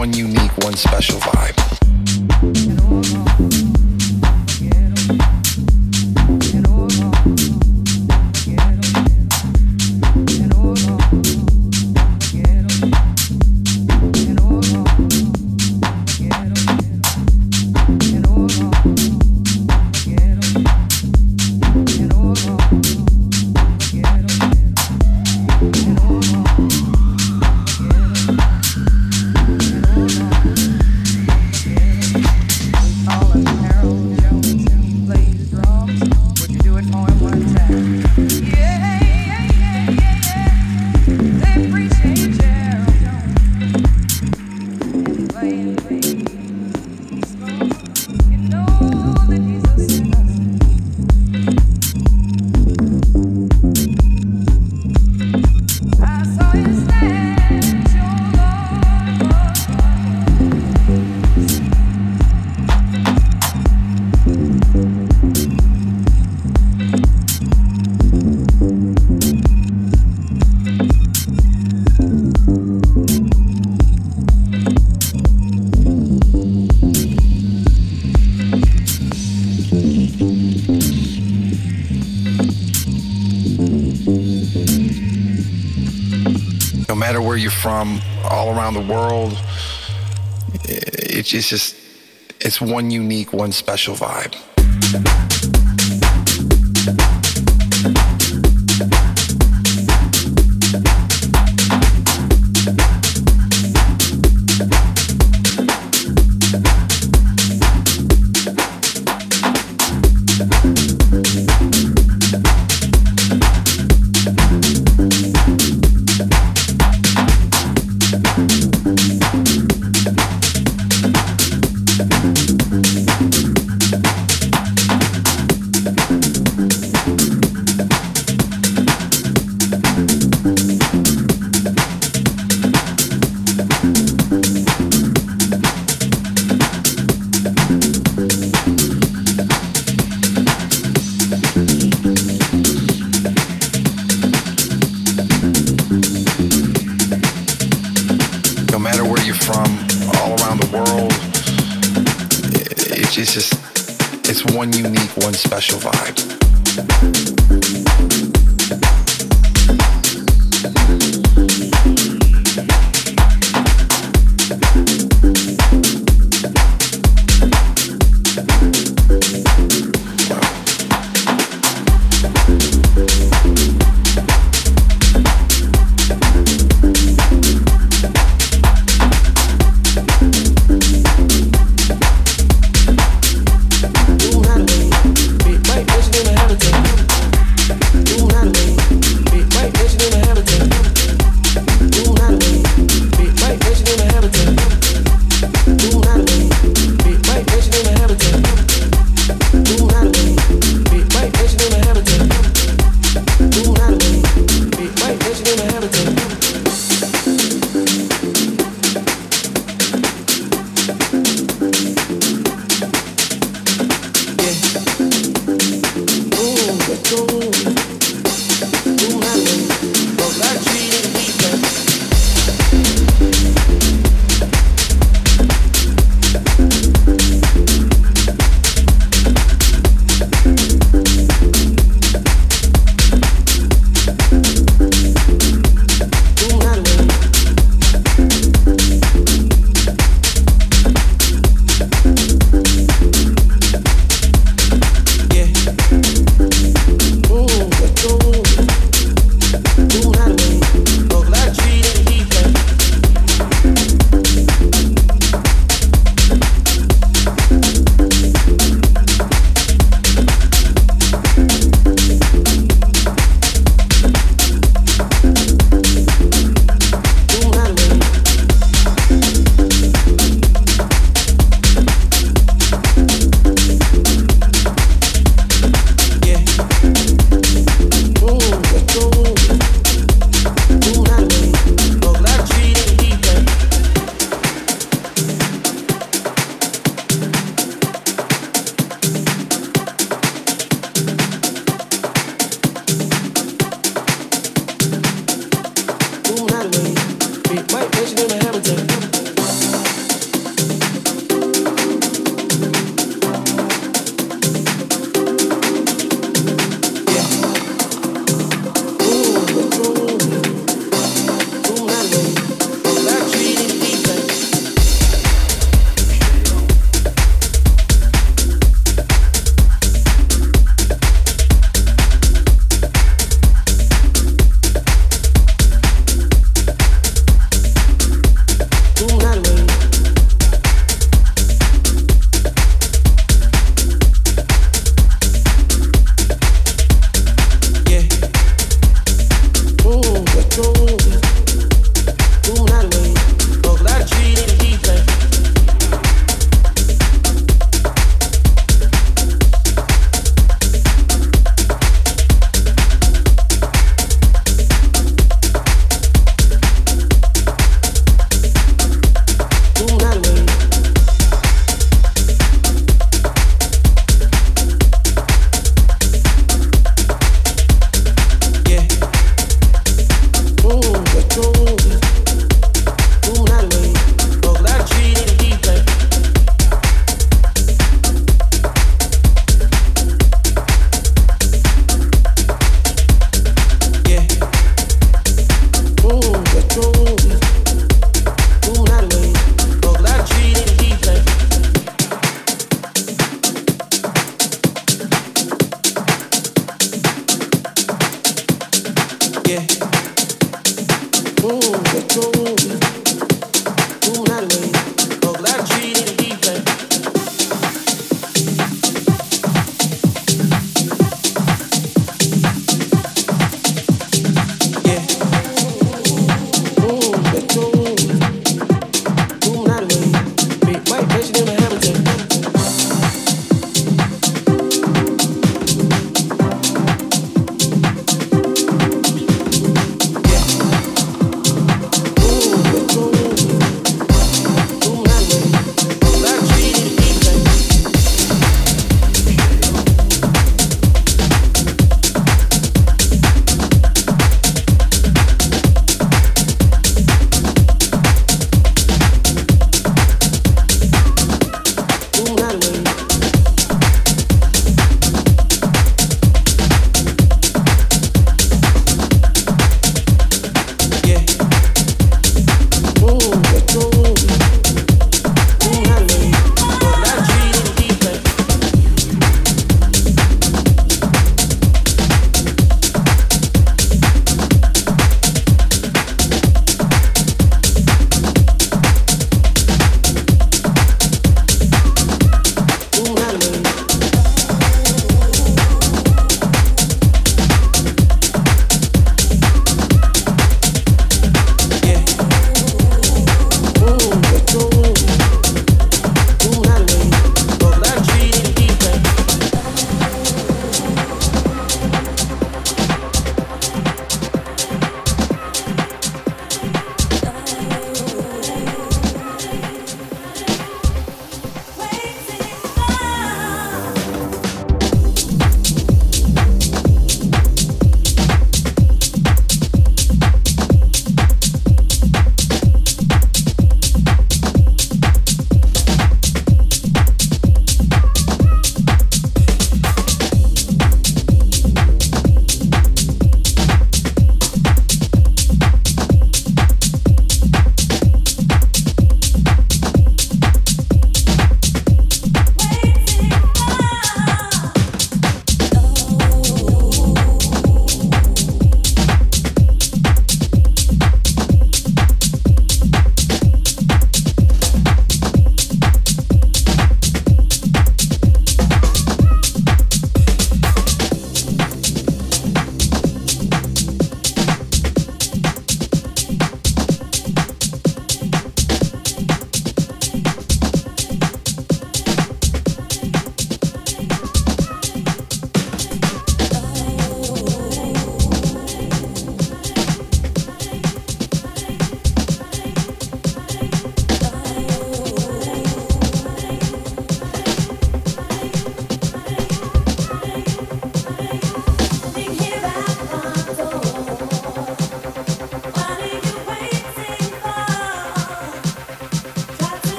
one unique, one special vibe. Just, it's one unique, one special vibe. go.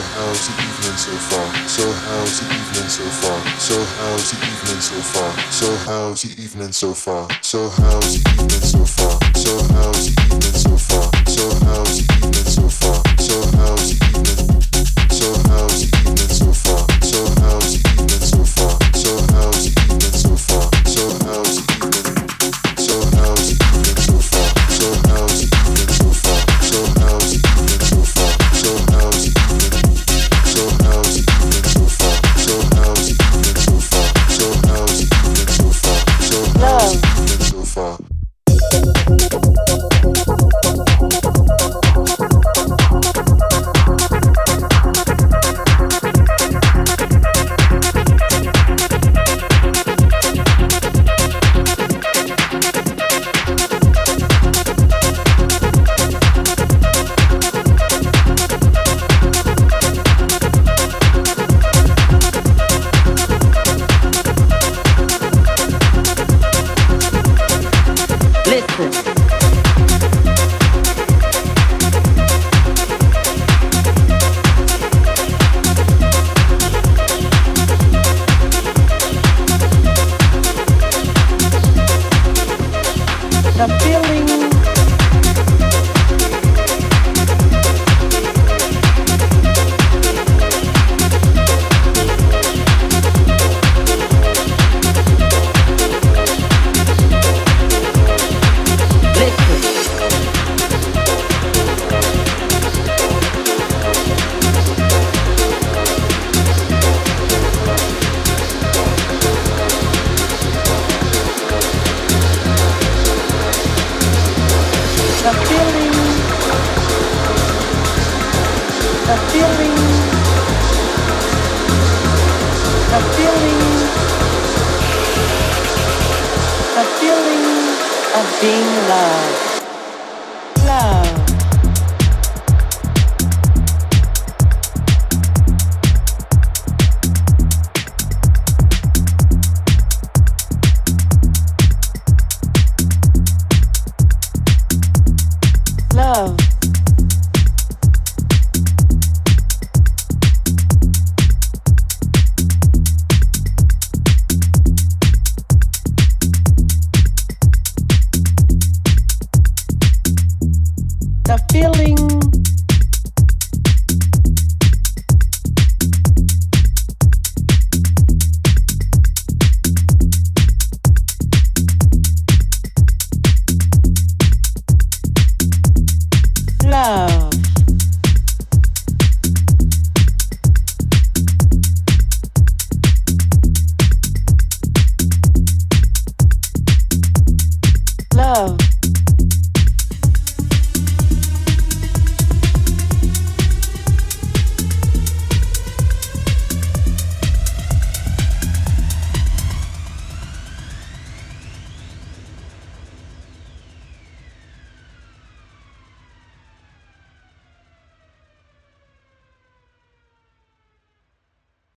How's the evening so far? So how's the evening so far? So how's the evening so far? So how's the evening so far? So how's the evening so far? So how's the evening so far? So how's the evening so far? So how's the